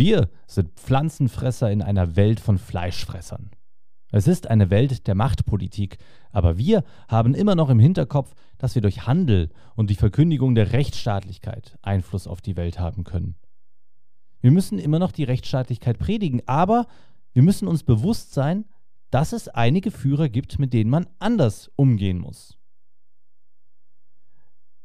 Wir sind Pflanzenfresser in einer Welt von Fleischfressern. Es ist eine Welt der Machtpolitik, aber wir haben immer noch im Hinterkopf, dass wir durch Handel und die Verkündigung der Rechtsstaatlichkeit Einfluss auf die Welt haben können. Wir müssen immer noch die Rechtsstaatlichkeit predigen, aber wir müssen uns bewusst sein, dass es einige Führer gibt, mit denen man anders umgehen muss.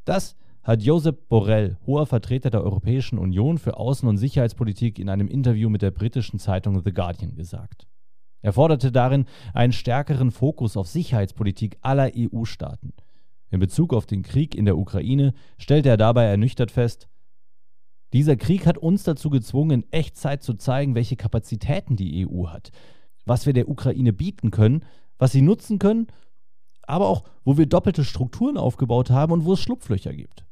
Das hat Josep Borrell, hoher Vertreter der Europäischen Union für Außen- und Sicherheitspolitik, in einem Interview mit der britischen Zeitung The Guardian gesagt. Er forderte darin einen stärkeren Fokus auf Sicherheitspolitik aller EU-Staaten. In Bezug auf den Krieg in der Ukraine stellte er dabei ernüchtert fest, dieser Krieg hat uns dazu gezwungen, in Echtzeit zu zeigen, welche Kapazitäten die EU hat, was wir der Ukraine bieten können, was sie nutzen können, aber auch, wo wir doppelte Strukturen aufgebaut haben und wo es Schlupflöcher gibt.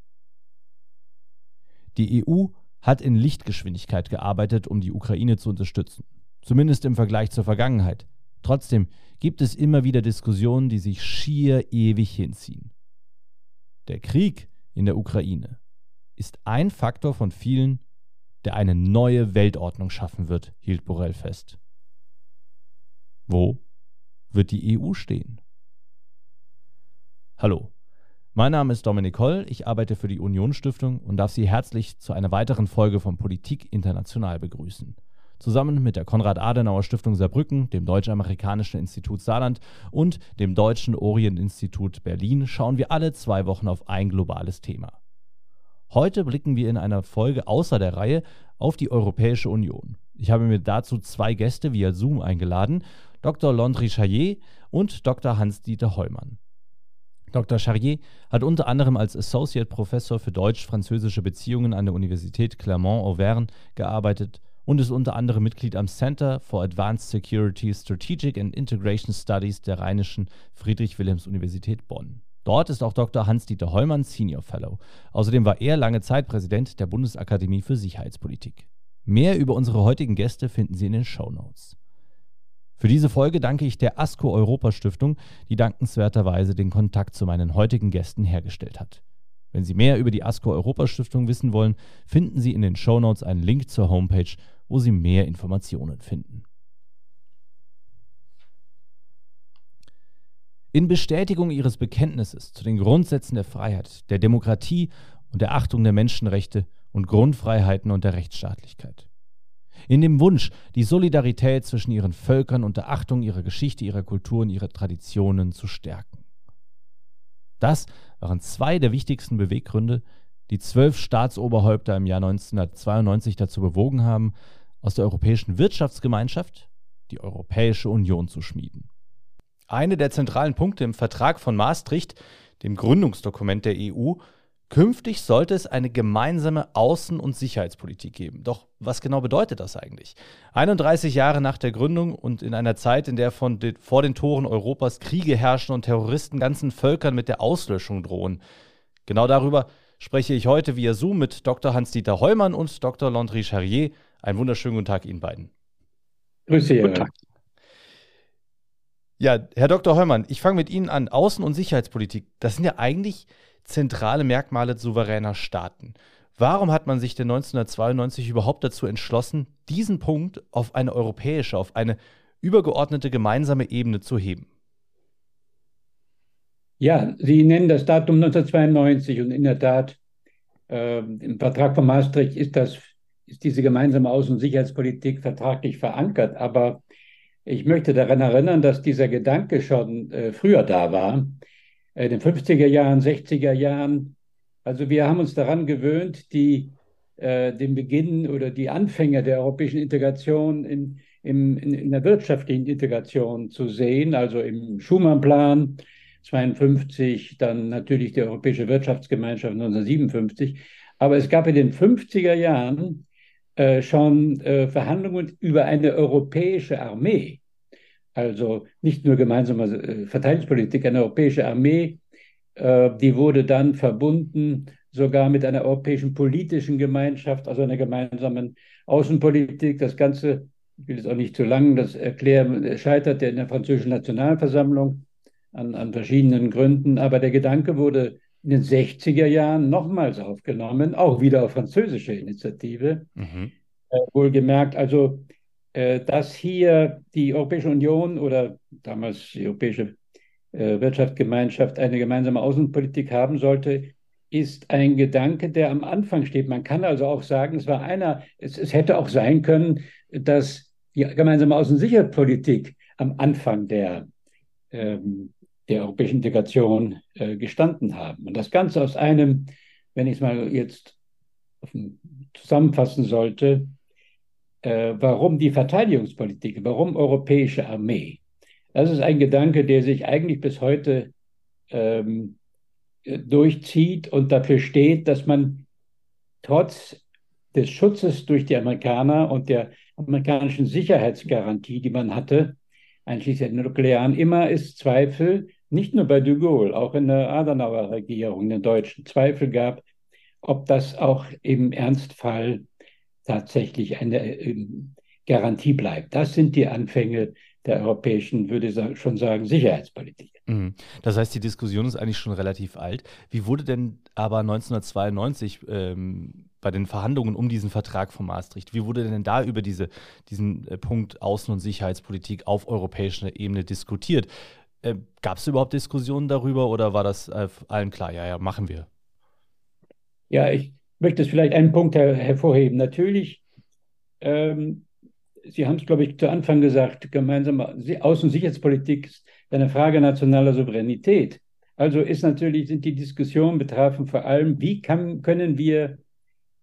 Die EU hat in Lichtgeschwindigkeit gearbeitet, um die Ukraine zu unterstützen zumindest im Vergleich zur Vergangenheit. Trotzdem gibt es immer wieder Diskussionen, die sich schier ewig hinziehen. Der Krieg in der Ukraine ist ein Faktor von vielen, der eine neue Weltordnung schaffen wird, hielt Borrell fest. Wo wird die EU stehen? Hallo, mein Name ist Dominik Holl, ich arbeite für die Union Stiftung und darf Sie herzlich zu einer weiteren Folge von Politik International begrüßen. Zusammen mit der Konrad-Adenauer-Stiftung Saarbrücken, dem Deutsch-Amerikanischen Institut Saarland und dem Deutschen Orient-Institut Berlin schauen wir alle zwei Wochen auf ein globales Thema. Heute blicken wir in einer Folge außer der Reihe auf die Europäische Union. Ich habe mir dazu zwei Gäste via Zoom eingeladen, Dr. Landry Chaillet und Dr. Hans-Dieter Heumann. Dr. Charrier hat unter anderem als Associate Professor für deutsch-französische Beziehungen an der Universität Clermont-Auvergne gearbeitet und ist unter anderem Mitglied am Center for Advanced Security Strategic and Integration Studies der Rheinischen Friedrich-Wilhelms-Universität Bonn. Dort ist auch Dr. Hans-Dieter Heumann Senior Fellow. Außerdem war er lange Zeit Präsident der Bundesakademie für Sicherheitspolitik. Mehr über unsere heutigen Gäste finden Sie in den Show Notes. Für diese Folge danke ich der ASCO Europa Stiftung, die dankenswerterweise den Kontakt zu meinen heutigen Gästen hergestellt hat. Wenn Sie mehr über die ASCO Europa Stiftung wissen wollen, finden Sie in den Show Notes einen Link zur Homepage wo Sie mehr Informationen finden. In Bestätigung ihres Bekenntnisses zu den Grundsätzen der Freiheit, der Demokratie und der Achtung der Menschenrechte und Grundfreiheiten und der Rechtsstaatlichkeit. In dem Wunsch, die Solidarität zwischen ihren Völkern und der Achtung ihrer Geschichte, ihrer Kultur und ihrer Traditionen zu stärken. Das waren zwei der wichtigsten Beweggründe, die zwölf Staatsoberhäupter im Jahr 1992 dazu bewogen haben, aus der Europäischen Wirtschaftsgemeinschaft die Europäische Union zu schmieden. Eine der zentralen Punkte im Vertrag von Maastricht, dem Gründungsdokument der EU, künftig sollte es eine gemeinsame Außen- und Sicherheitspolitik geben. Doch was genau bedeutet das eigentlich? 31 Jahre nach der Gründung und in einer Zeit, in der von den, vor den Toren Europas Kriege herrschen und Terroristen ganzen Völkern mit der Auslöschung drohen. Genau darüber spreche ich heute via Zoom mit Dr. Hans-Dieter Heumann und Dr. Landry Charrier, einen wunderschönen guten Tag Ihnen beiden. Grüße, Guten Tag. Ja, Herr Dr. Heumann, ich fange mit Ihnen an. Außen- und Sicherheitspolitik, das sind ja eigentlich zentrale Merkmale souveräner Staaten. Warum hat man sich denn 1992 überhaupt dazu entschlossen, diesen Punkt auf eine europäische, auf eine übergeordnete gemeinsame Ebene zu heben? Ja, Sie nennen das Datum 1992 und in der Tat, äh, im Vertrag von Maastricht ist das ist diese gemeinsame Außen- und Sicherheitspolitik vertraglich verankert. Aber ich möchte daran erinnern, dass dieser Gedanke schon äh, früher da war, in den 50er Jahren, 60er Jahren. Also wir haben uns daran gewöhnt, die, äh, den Beginn oder die Anfänge der europäischen Integration in, in, in der wirtschaftlichen Integration zu sehen, also im Schumann-Plan 52, dann natürlich die Europäische Wirtschaftsgemeinschaft 1957. Aber es gab in den 50er Jahren äh, schon äh, Verhandlungen über eine europäische Armee, also nicht nur gemeinsame äh, Verteidigungspolitik, eine europäische Armee, äh, die wurde dann verbunden sogar mit einer europäischen politischen Gemeinschaft, also einer gemeinsamen Außenpolitik. Das Ganze, ich will es auch nicht zu lang das erklären, scheiterte in der französischen Nationalversammlung an, an verschiedenen Gründen, aber der Gedanke wurde in den 60er Jahren nochmals aufgenommen, auch wieder auf französische Initiative. Mhm. Äh, wohlgemerkt, also äh, dass hier die Europäische Union oder damals die Europäische äh, Wirtschaftsgemeinschaft eine gemeinsame Außenpolitik haben sollte, ist ein Gedanke, der am Anfang steht. Man kann also auch sagen, es war einer, es, es hätte auch sein können, dass die gemeinsame Außensicherpolitik am Anfang der, ähm, der europäischen Integration äh, gestanden haben. Und das Ganze aus einem, wenn ich es mal jetzt zusammenfassen sollte, äh, warum die Verteidigungspolitik, warum europäische Armee? Das ist ein Gedanke, der sich eigentlich bis heute ähm, durchzieht und dafür steht, dass man trotz des Schutzes durch die Amerikaner und der amerikanischen Sicherheitsgarantie, die man hatte, einschließlich der nuklearen, immer ist Zweifel, nicht nur bei de Gaulle, auch in der Adenauer Regierung, der deutschen, Zweifel gab, ob das auch im Ernstfall tatsächlich eine ähm, Garantie bleibt. Das sind die Anfänge der europäischen, würde ich schon sagen, Sicherheitspolitik. Mhm. Das heißt, die Diskussion ist eigentlich schon relativ alt. Wie wurde denn aber 1992 ähm, bei den Verhandlungen um diesen Vertrag von Maastricht, wie wurde denn da über diese, diesen äh, Punkt Außen- und Sicherheitspolitik auf europäischer Ebene diskutiert? Äh, Gab es überhaupt Diskussionen darüber oder war das äh, allen klar? Ja, ja, machen wir. Ja, ich möchte es vielleicht einen Punkt her hervorheben. Natürlich ähm, Sie haben es, glaube ich, zu Anfang gesagt, gemeinsame Außen- und Sicherheitspolitik ist eine Frage nationaler Souveränität. Also ist natürlich, sind die Diskussionen betrafen vor allem, wie kann, können wir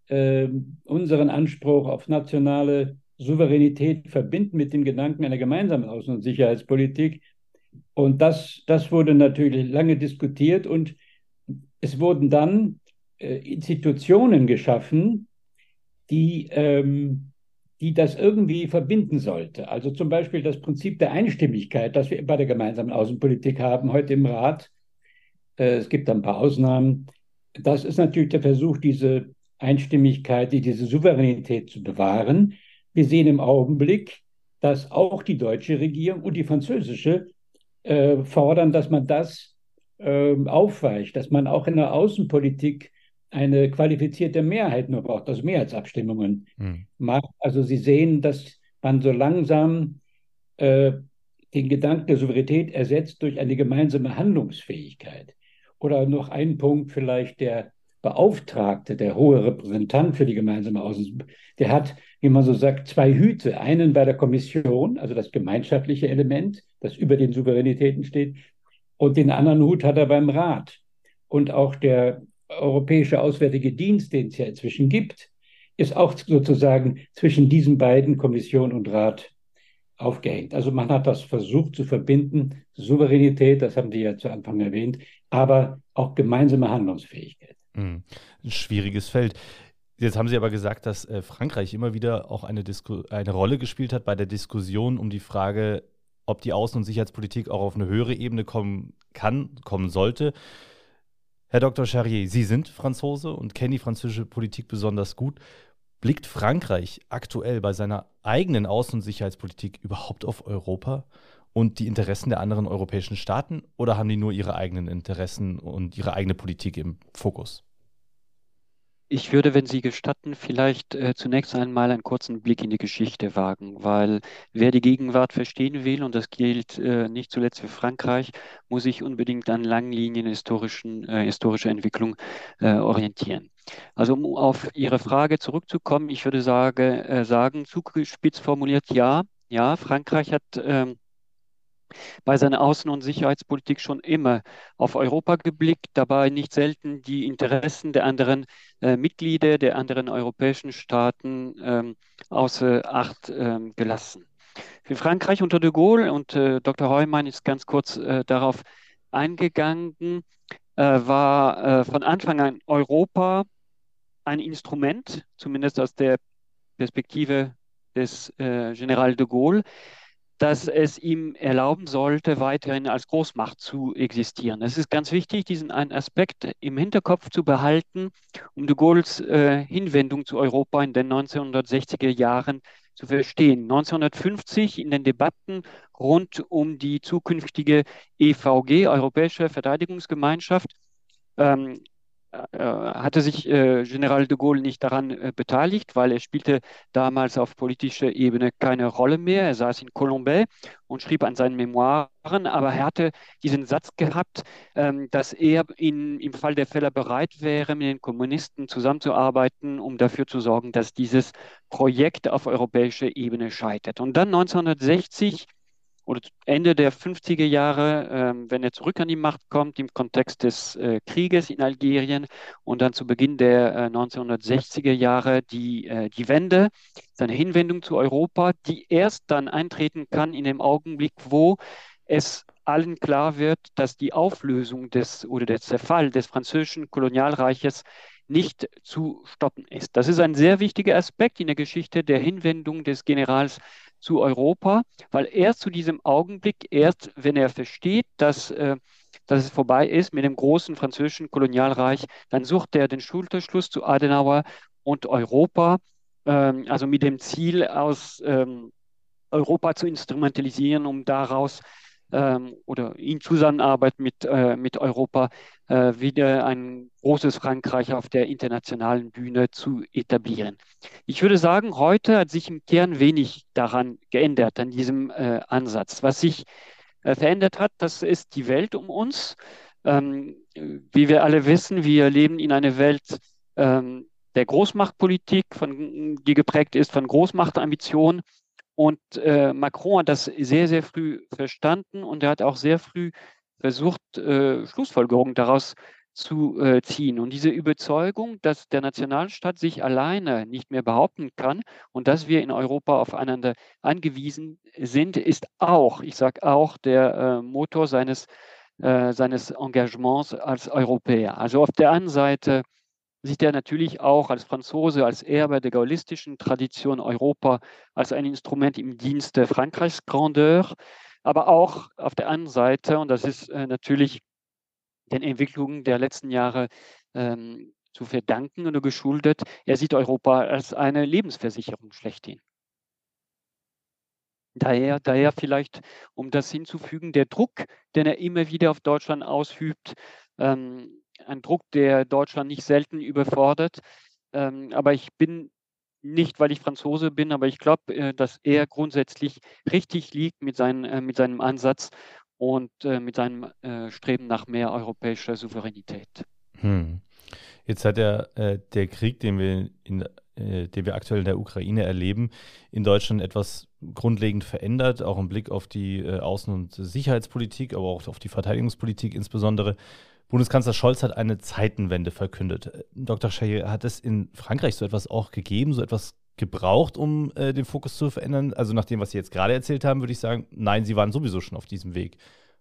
äh, unseren Anspruch auf nationale Souveränität verbinden mit dem Gedanken einer gemeinsamen Außen- und Sicherheitspolitik. Und das, das wurde natürlich lange diskutiert und es wurden dann äh, Institutionen geschaffen, die ähm, die das irgendwie verbinden sollte. Also zum Beispiel das Prinzip der Einstimmigkeit, das wir bei der gemeinsamen Außenpolitik haben, heute im Rat. Äh, es gibt ein paar Ausnahmen. Das ist natürlich der Versuch, diese Einstimmigkeit, diese Souveränität zu bewahren. Wir sehen im Augenblick, dass auch die deutsche Regierung und die französische äh, fordern, dass man das äh, aufweicht, dass man auch in der Außenpolitik eine qualifizierte Mehrheit nur braucht, also Mehrheitsabstimmungen mhm. macht. Also Sie sehen, dass man so langsam äh, den Gedanken der Souveränität ersetzt durch eine gemeinsame Handlungsfähigkeit. Oder noch ein Punkt vielleicht der Beauftragte, der hohe Repräsentant für die gemeinsame Außen, der hat, wie man so sagt, zwei Hüte. Einen bei der Kommission, also das gemeinschaftliche Element, das über den Souveränitäten steht, und den anderen Hut hat er beim Rat. Und auch der Europäische Auswärtige Dienst, den es ja inzwischen gibt, ist auch sozusagen zwischen diesen beiden, Kommission und Rat, aufgehängt. Also man hat das versucht zu verbinden, Souveränität, das haben die ja zu Anfang erwähnt, aber auch gemeinsame Handlungsfähigkeit. Mhm. Ein schwieriges Feld. Jetzt haben Sie aber gesagt, dass äh, Frankreich immer wieder auch eine, Disku eine Rolle gespielt hat bei der Diskussion um die Frage, ob die Außen- und Sicherheitspolitik auch auf eine höhere Ebene kommen kann, kommen sollte. Herr Dr. Charrier, Sie sind Franzose und kennen die französische Politik besonders gut. Blickt Frankreich aktuell bei seiner eigenen Außen- und Sicherheitspolitik überhaupt auf Europa und die Interessen der anderen europäischen Staaten oder haben die nur ihre eigenen Interessen und ihre eigene Politik im Fokus? Ich würde, wenn Sie gestatten, vielleicht äh, zunächst einmal einen kurzen Blick in die Geschichte wagen, weil wer die Gegenwart verstehen will, und das gilt äh, nicht zuletzt für Frankreich, muss sich unbedingt an langen Linien historischen, äh, historischer Entwicklung äh, orientieren. Also um auf Ihre Frage zurückzukommen, ich würde sage, äh, sagen, zugespitzt formuliert, ja, ja, Frankreich hat ähm, bei seiner Außen- und Sicherheitspolitik schon immer auf Europa geblickt, dabei nicht selten die Interessen der anderen äh, Mitglieder, der anderen europäischen Staaten ähm, außer Acht ähm, gelassen. Für Frankreich unter de Gaulle, und äh, Dr. Heumann ist ganz kurz äh, darauf eingegangen, äh, war äh, von Anfang an Europa ein Instrument, zumindest aus der Perspektive des äh, General de Gaulle, dass es ihm erlauben sollte, weiterhin als Großmacht zu existieren. Es ist ganz wichtig, diesen einen Aspekt im Hinterkopf zu behalten, um de Gaulles äh, Hinwendung zu Europa in den 1960er Jahren zu verstehen. 1950 in den Debatten rund um die zukünftige EVG, Europäische Verteidigungsgemeinschaft, ähm, äh, hatte sich äh, General de Gaulle nicht daran äh, beteiligt, weil er spielte damals auf politischer Ebene keine Rolle mehr. Er saß in Colombay und schrieb an seinen Memoiren, aber er hatte diesen Satz gehabt, ähm, dass er in, im Fall der Fälle bereit wäre, mit den Kommunisten zusammenzuarbeiten, um dafür zu sorgen, dass dieses Projekt auf europäischer Ebene scheitert. Und dann 1960 oder Ende der 50er Jahre, ähm, wenn er zurück an die Macht kommt, im Kontext des äh, Krieges in Algerien und dann zu Beginn der äh, 1960er Jahre die, äh, die Wende, seine Hinwendung zu Europa, die erst dann eintreten kann in dem Augenblick, wo es allen klar wird, dass die Auflösung des oder der Zerfall des französischen Kolonialreiches nicht zu stoppen ist. Das ist ein sehr wichtiger Aspekt in der Geschichte der Hinwendung des Generals zu Europa, weil erst zu diesem Augenblick, erst wenn er versteht, dass, äh, dass es vorbei ist mit dem großen französischen Kolonialreich, dann sucht er den Schulterschluss zu Adenauer und Europa, ähm, also mit dem Ziel aus ähm, Europa zu instrumentalisieren, um daraus ähm, oder in Zusammenarbeit mit, äh, mit Europa äh, wieder ein großes Frankreich auf der internationalen Bühne zu etablieren. Ich würde sagen, heute hat sich im Kern wenig daran geändert, an diesem äh, Ansatz. Was sich äh, verändert hat, das ist die Welt um uns. Ähm, wie wir alle wissen, wir leben in einer Welt ähm, der Großmachtpolitik, von, die geprägt ist von Großmachtambitionen und äh, Macron hat das sehr, sehr früh verstanden und er hat auch sehr früh versucht, äh, Schlussfolgerungen daraus zu äh, ziehen. Und diese Überzeugung, dass der Nationalstaat sich alleine nicht mehr behaupten kann und dass wir in Europa aufeinander angewiesen sind, ist auch, ich sage auch, der äh, Motor seines, äh, seines Engagements als Europäer. Also auf der einen Seite sieht er natürlich auch als Franzose, als Erbe der gaullistischen Tradition Europa als ein Instrument im Dienste Frankreichs Grandeur, aber auch auf der anderen Seite, und das ist äh, natürlich den Entwicklungen der letzten Jahre ähm, zu verdanken oder geschuldet, er sieht Europa als eine Lebensversicherung schlechthin. Daher, daher vielleicht, um das hinzufügen, der Druck, den er immer wieder auf Deutschland ausübt, ähm, ein Druck, der Deutschland nicht selten überfordert. Ähm, aber ich bin nicht, weil ich Franzose bin, aber ich glaube, äh, dass er grundsätzlich richtig liegt mit, sein, äh, mit seinem Ansatz und äh, mit seinem äh, Streben nach mehr europäischer Souveränität. Hm. Jetzt hat der, äh, der Krieg, den wir, in, äh, den wir aktuell in der Ukraine erleben, in Deutschland etwas grundlegend verändert, auch im Blick auf die Außen- und Sicherheitspolitik, aber auch auf die Verteidigungspolitik insbesondere. Bundeskanzler Scholz hat eine Zeitenwende verkündet. Dr. Scheyer, hat es in Frankreich so etwas auch gegeben, so etwas gebraucht, um äh, den Fokus zu verändern? Also nach dem, was Sie jetzt gerade erzählt haben, würde ich sagen, nein, Sie waren sowieso schon auf diesem Weg.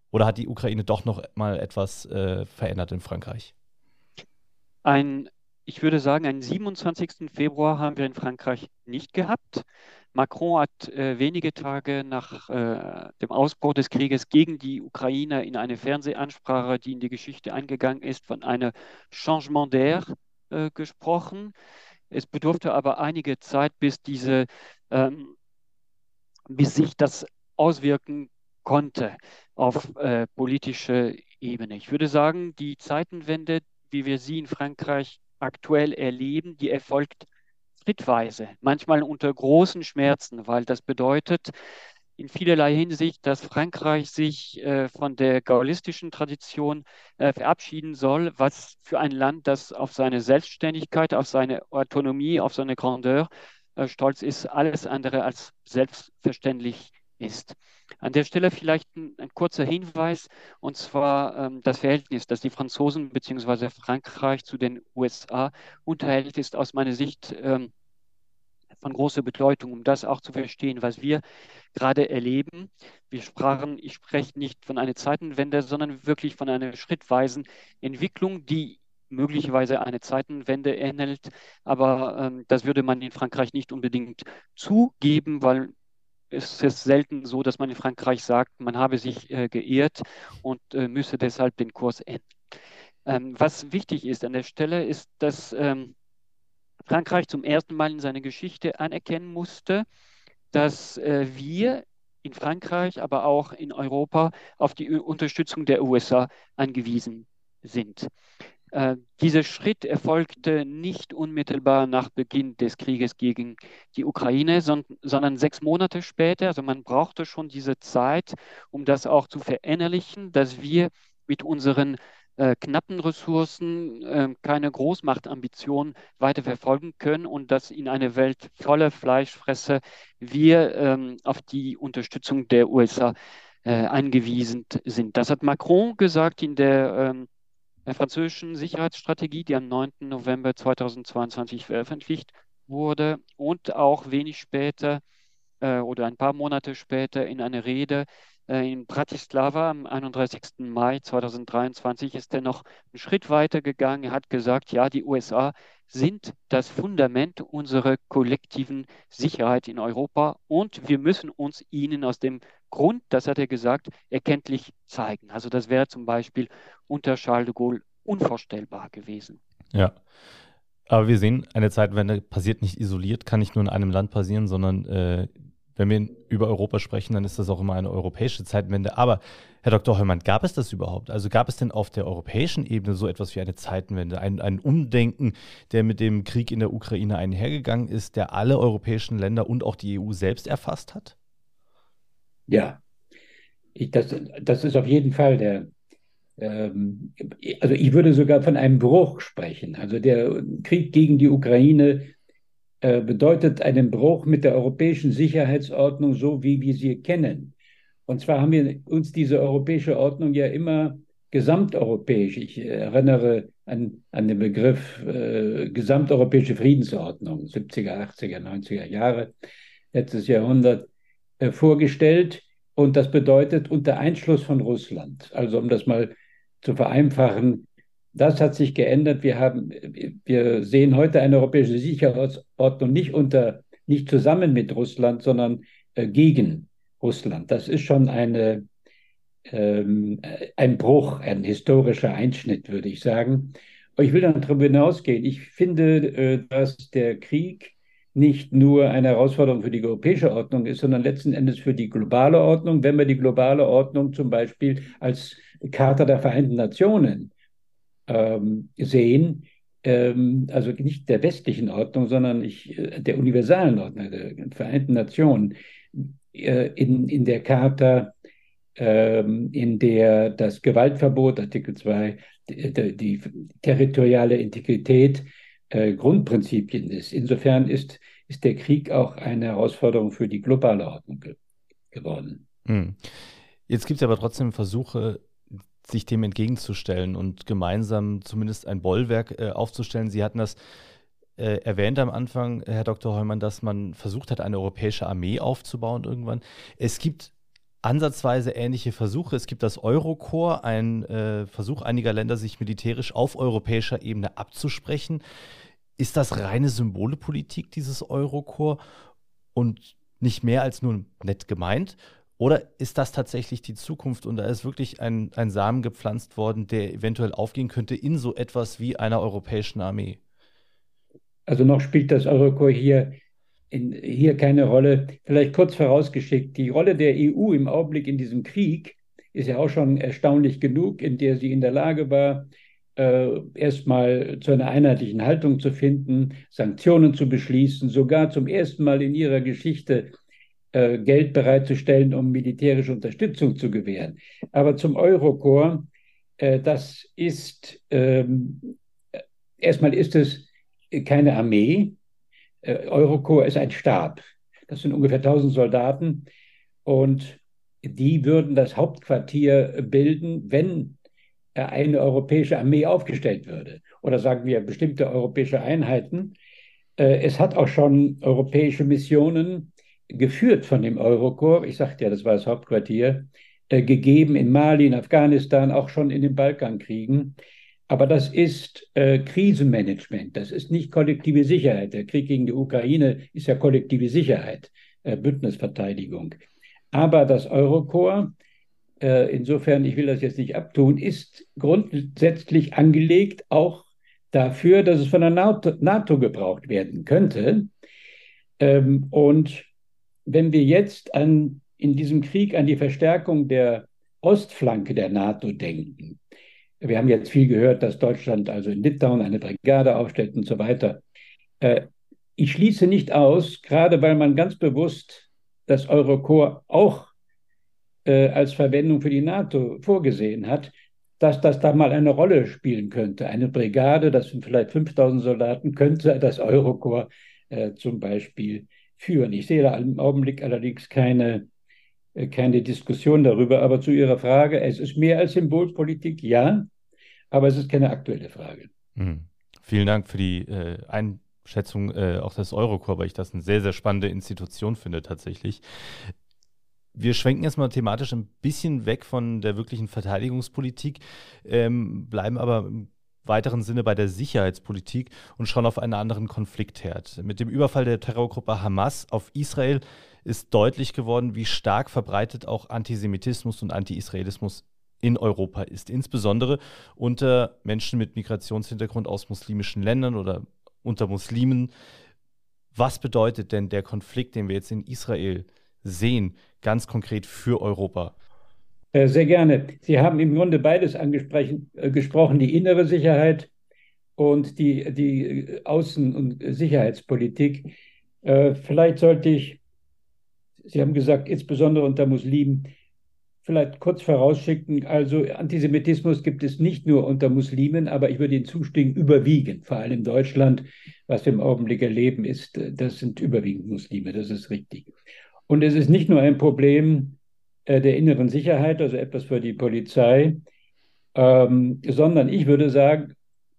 Oder hat die Ukraine doch noch mal etwas äh, verändert in Frankreich? Ein, ich würde sagen, einen 27. Februar haben wir in Frankreich nicht gehabt. Macron hat äh, wenige Tage nach äh, dem Ausbruch des Krieges gegen die Ukraine in eine Fernsehansprache, die in die Geschichte eingegangen ist, von einem Changement d'air äh, gesprochen. Es bedurfte aber einige Zeit, bis diese, ähm, bis sich das auswirken konnte auf äh, politische Ebene. Ich würde sagen, die Zeitenwende, wie wir sie in Frankreich aktuell erleben, die erfolgt schrittweise, manchmal unter großen Schmerzen, weil das bedeutet in vielerlei Hinsicht, dass Frankreich sich äh, von der gaullistischen Tradition äh, verabschieden soll, was für ein Land, das auf seine Selbstständigkeit, auf seine Autonomie, auf seine Grandeur äh, stolz ist, alles andere als selbstverständlich ist. An der Stelle vielleicht ein, ein kurzer Hinweis, und zwar ähm, das Verhältnis, das die Franzosen bzw. Frankreich zu den USA unterhält, ist aus meiner Sicht ähm, von großer Bedeutung, um das auch zu verstehen, was wir gerade erleben. Wir sprachen, ich spreche nicht von einer Zeitenwende, sondern wirklich von einer schrittweisen Entwicklung, die möglicherweise eine Zeitenwende ähnelt. Aber ähm, das würde man in Frankreich nicht unbedingt zugeben, weil es ist selten so, dass man in Frankreich sagt, man habe sich äh, geehrt und äh, müsse deshalb den Kurs enden. Ähm, was wichtig ist an der Stelle, ist, dass ähm, Frankreich zum ersten Mal in seiner Geschichte anerkennen musste, dass äh, wir in Frankreich, aber auch in Europa auf die Unterstützung der USA angewiesen sind. Äh, dieser Schritt erfolgte nicht unmittelbar nach Beginn des Krieges gegen die Ukraine, son sondern sechs Monate später. Also man brauchte schon diese Zeit, um das auch zu verinnerlichen, dass wir mit unseren äh, knappen Ressourcen äh, keine Großmachtambitionen weiter verfolgen können und dass in einer Welt voller Fleischfresser wir ähm, auf die Unterstützung der USA äh, angewiesen sind. Das hat Macron gesagt in der ähm, französischen Sicherheitsstrategie, die am 9. November 2022 veröffentlicht wurde und auch wenig später äh, oder ein paar Monate später in einer Rede in Bratislava am 31. Mai 2023 ist er noch einen Schritt weiter gegangen. Er hat gesagt, ja, die USA sind das Fundament unserer kollektiven Sicherheit in Europa und wir müssen uns ihnen aus dem Grund, das hat er gesagt, erkenntlich zeigen. Also das wäre zum Beispiel unter Charles de Gaulle unvorstellbar gewesen. Ja. Aber wir sehen, eine Zeitwende passiert nicht isoliert, kann nicht nur in einem Land passieren, sondern äh, wenn wir über Europa sprechen, dann ist das auch immer eine europäische Zeitwende. Aber Herr Dr. Heumann, gab es das überhaupt? Also gab es denn auf der europäischen Ebene so etwas wie eine Zeitenwende, ein, ein Umdenken, der mit dem Krieg in der Ukraine einhergegangen ist, der alle europäischen Länder und auch die EU selbst erfasst hat? Ja, ich, das, das ist auf jeden Fall der, ähm, also ich würde sogar von einem Bruch sprechen. Also der Krieg gegen die Ukraine äh, bedeutet einen Bruch mit der europäischen Sicherheitsordnung, so wie wir sie kennen. Und zwar haben wir uns diese europäische Ordnung ja immer gesamteuropäisch, ich erinnere an, an den Begriff äh, gesamteuropäische Friedensordnung, 70er, 80er, 90er Jahre, letztes Jahrhundert, äh, vorgestellt. Und das bedeutet unter Einschluss von Russland. Also um das mal zu vereinfachen, das hat sich geändert. Wir, haben, wir sehen heute eine europäische Sicherheitsordnung nicht, unter, nicht zusammen mit Russland, sondern äh, gegen Russland. Das ist schon eine, ähm, ein Bruch, ein historischer Einschnitt, würde ich sagen. Ich will dann darüber hinausgehen. Ich finde, äh, dass der Krieg nicht nur eine Herausforderung für die europäische Ordnung ist, sondern letzten Endes für die globale Ordnung. Wenn wir die globale Ordnung zum Beispiel als Charta der Vereinten Nationen ähm, sehen, ähm, also nicht der westlichen Ordnung, sondern ich, äh, der universalen Ordnung, der Vereinten Nationen, äh, in, in der Charta, ähm, in der das Gewaltverbot, Artikel 2, die, die territoriale Integrität äh, Grundprinzipien ist. Insofern ist, ist der Krieg auch eine Herausforderung für die globale Ordnung ge geworden. Hm. Jetzt gibt es aber trotzdem Versuche, sich dem entgegenzustellen und gemeinsam zumindest ein Bollwerk äh, aufzustellen. Sie hatten das äh, erwähnt am Anfang, Herr Dr. Heumann, dass man versucht hat, eine europäische Armee aufzubauen irgendwann. Es gibt ansatzweise ähnliche Versuche. Es gibt das Eurokorps, ein äh, Versuch einiger Länder, sich militärisch auf europäischer Ebene abzusprechen. Ist das reine Symbolepolitik, dieses Eurokorps, und nicht mehr als nur nett gemeint? Oder ist das tatsächlich die Zukunft und da ist wirklich ein, ein Samen gepflanzt worden, der eventuell aufgehen könnte in so etwas wie einer europäischen Armee? Also noch spielt das Eurokorps hier, hier keine Rolle. Vielleicht kurz vorausgeschickt, die Rolle der EU im Augenblick in diesem Krieg ist ja auch schon erstaunlich genug, in der sie in der Lage war, äh, erstmal zu einer einheitlichen Haltung zu finden, Sanktionen zu beschließen, sogar zum ersten Mal in ihrer Geschichte äh, Geld bereitzustellen, um militärische Unterstützung zu gewähren. Aber zum Eurokorps, äh, das ist, ähm, erstmal ist es keine Armee. Äh, Eurokorps ist ein Stab. Das sind ungefähr 1000 Soldaten und die würden das Hauptquartier bilden, wenn eine europäische Armee aufgestellt würde. Oder sagen wir bestimmte europäische Einheiten. Äh, es hat auch schon europäische Missionen geführt von dem Eurokorps, ich sagte ja, das war das Hauptquartier, äh, gegeben in Mali, in Afghanistan, auch schon in den Balkankriegen. Aber das ist äh, Krisenmanagement, das ist nicht kollektive Sicherheit. Der Krieg gegen die Ukraine ist ja kollektive Sicherheit, äh, Bündnisverteidigung. Aber das Eurokorps, äh, insofern, ich will das jetzt nicht abtun, ist grundsätzlich angelegt auch dafür, dass es von der NATO, NATO gebraucht werden könnte. Ähm, und wenn wir jetzt an, in diesem Krieg an die Verstärkung der Ostflanke der NATO denken, Wir haben jetzt viel gehört, dass Deutschland also in Litauen eine Brigade aufstellt und so weiter. Äh, ich schließe nicht aus, gerade weil man ganz bewusst das Eurokorps auch äh, als Verwendung für die NATO vorgesehen hat, dass das da mal eine Rolle spielen könnte. Eine Brigade, das sind vielleicht 5000 Soldaten, könnte das Eurokorps äh, zum Beispiel führen. Ich sehe da im Augenblick allerdings keine, äh, keine Diskussion darüber. Aber zu Ihrer Frage, es ist mehr als Symbolpolitik, ja, aber es ist keine aktuelle Frage. Mhm. Vielen Dank für die äh, Einschätzung äh, auch des Eurokorps, weil ich das eine sehr, sehr spannende Institution finde tatsächlich. Wir schwenken jetzt mal thematisch ein bisschen weg von der wirklichen Verteidigungspolitik, ähm, bleiben aber im weiteren Sinne bei der Sicherheitspolitik und schauen auf einen anderen Konfliktherd. Mit dem Überfall der Terrorgruppe Hamas auf Israel ist deutlich geworden, wie stark verbreitet auch Antisemitismus und Anti-Israelismus in Europa ist, insbesondere unter Menschen mit Migrationshintergrund aus muslimischen Ländern oder unter Muslimen. Was bedeutet denn der Konflikt, den wir jetzt in Israel sehen, ganz konkret für Europa? Äh, sehr gerne. Sie haben im Grunde beides angesprochen, äh, die innere Sicherheit und die, die Außen- und Sicherheitspolitik. Äh, vielleicht sollte ich, Sie haben gesagt, insbesondere unter Muslimen, vielleicht kurz vorausschicken, also Antisemitismus gibt es nicht nur unter Muslimen, aber ich würde Ihnen zustimmen, überwiegend, vor allem in Deutschland, was wir im Augenblick erleben, ist, das sind überwiegend Muslime, das ist richtig. Und es ist nicht nur ein Problem äh, der inneren Sicherheit, also etwas für die Polizei, ähm, sondern ich würde sagen,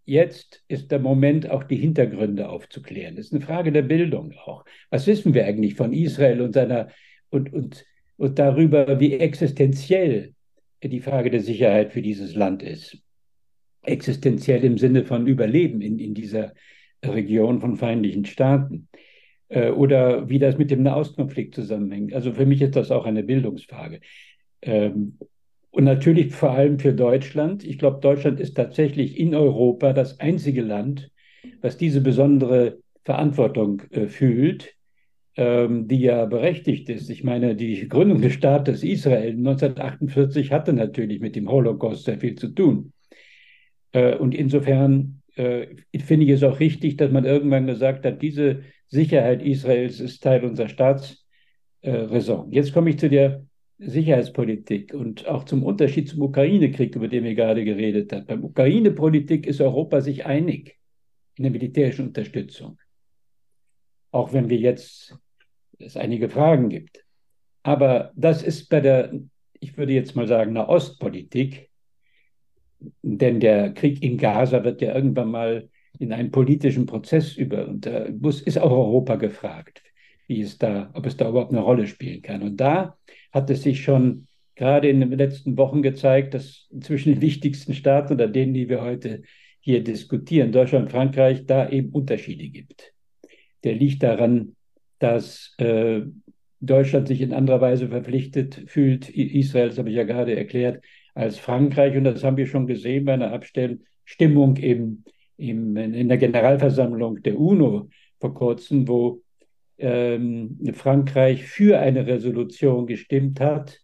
jetzt ist der Moment, auch die Hintergründe aufzuklären. Das ist eine Frage der Bildung auch. Was wissen wir eigentlich von Israel und seiner und, und, und darüber, wie existenziell die Frage der Sicherheit für dieses Land ist? Existenziell im Sinne von Überleben in, in dieser Region von feindlichen Staaten. Äh, oder wie das mit dem Nahostkonflikt zusammenhängt. Also für mich ist das auch eine Bildungsfrage. Ähm, und natürlich vor allem für Deutschland. Ich glaube, Deutschland ist tatsächlich in Europa das einzige Land, was diese besondere Verantwortung äh, fühlt, ähm, die ja berechtigt ist. Ich meine, die Gründung des Staates Israel 1948 hatte natürlich mit dem Holocaust sehr viel zu tun. Äh, und insofern finde ich es auch richtig, dass man irgendwann gesagt hat, diese Sicherheit Israels ist Teil unserer Staatsräson. Jetzt komme ich zu der Sicherheitspolitik und auch zum Unterschied zum Ukraine-Krieg, über den wir gerade geredet haben. Beim Ukraine-Politik ist Europa sich einig in der militärischen Unterstützung. Auch wenn wir jetzt es einige Fragen gibt. Aber das ist bei der, ich würde jetzt mal sagen, Nahostpolitik, denn der Krieg in Gaza wird ja irgendwann mal in einen politischen Prozess über. Und da muss, ist auch Europa gefragt, wie es da, ob es da überhaupt eine Rolle spielen kann. Und da hat es sich schon gerade in den letzten Wochen gezeigt, dass zwischen den wichtigsten Staaten oder denen, die wir heute hier diskutieren, Deutschland und Frankreich, da eben Unterschiede gibt. Der liegt daran, dass äh, Deutschland sich in anderer Weise verpflichtet fühlt, Israel, das habe ich ja gerade erklärt, als Frankreich. Und das haben wir schon gesehen bei einer Abstimmung im im, in der Generalversammlung der UNO vor kurzem, wo ähm, Frankreich für eine Resolution gestimmt hat,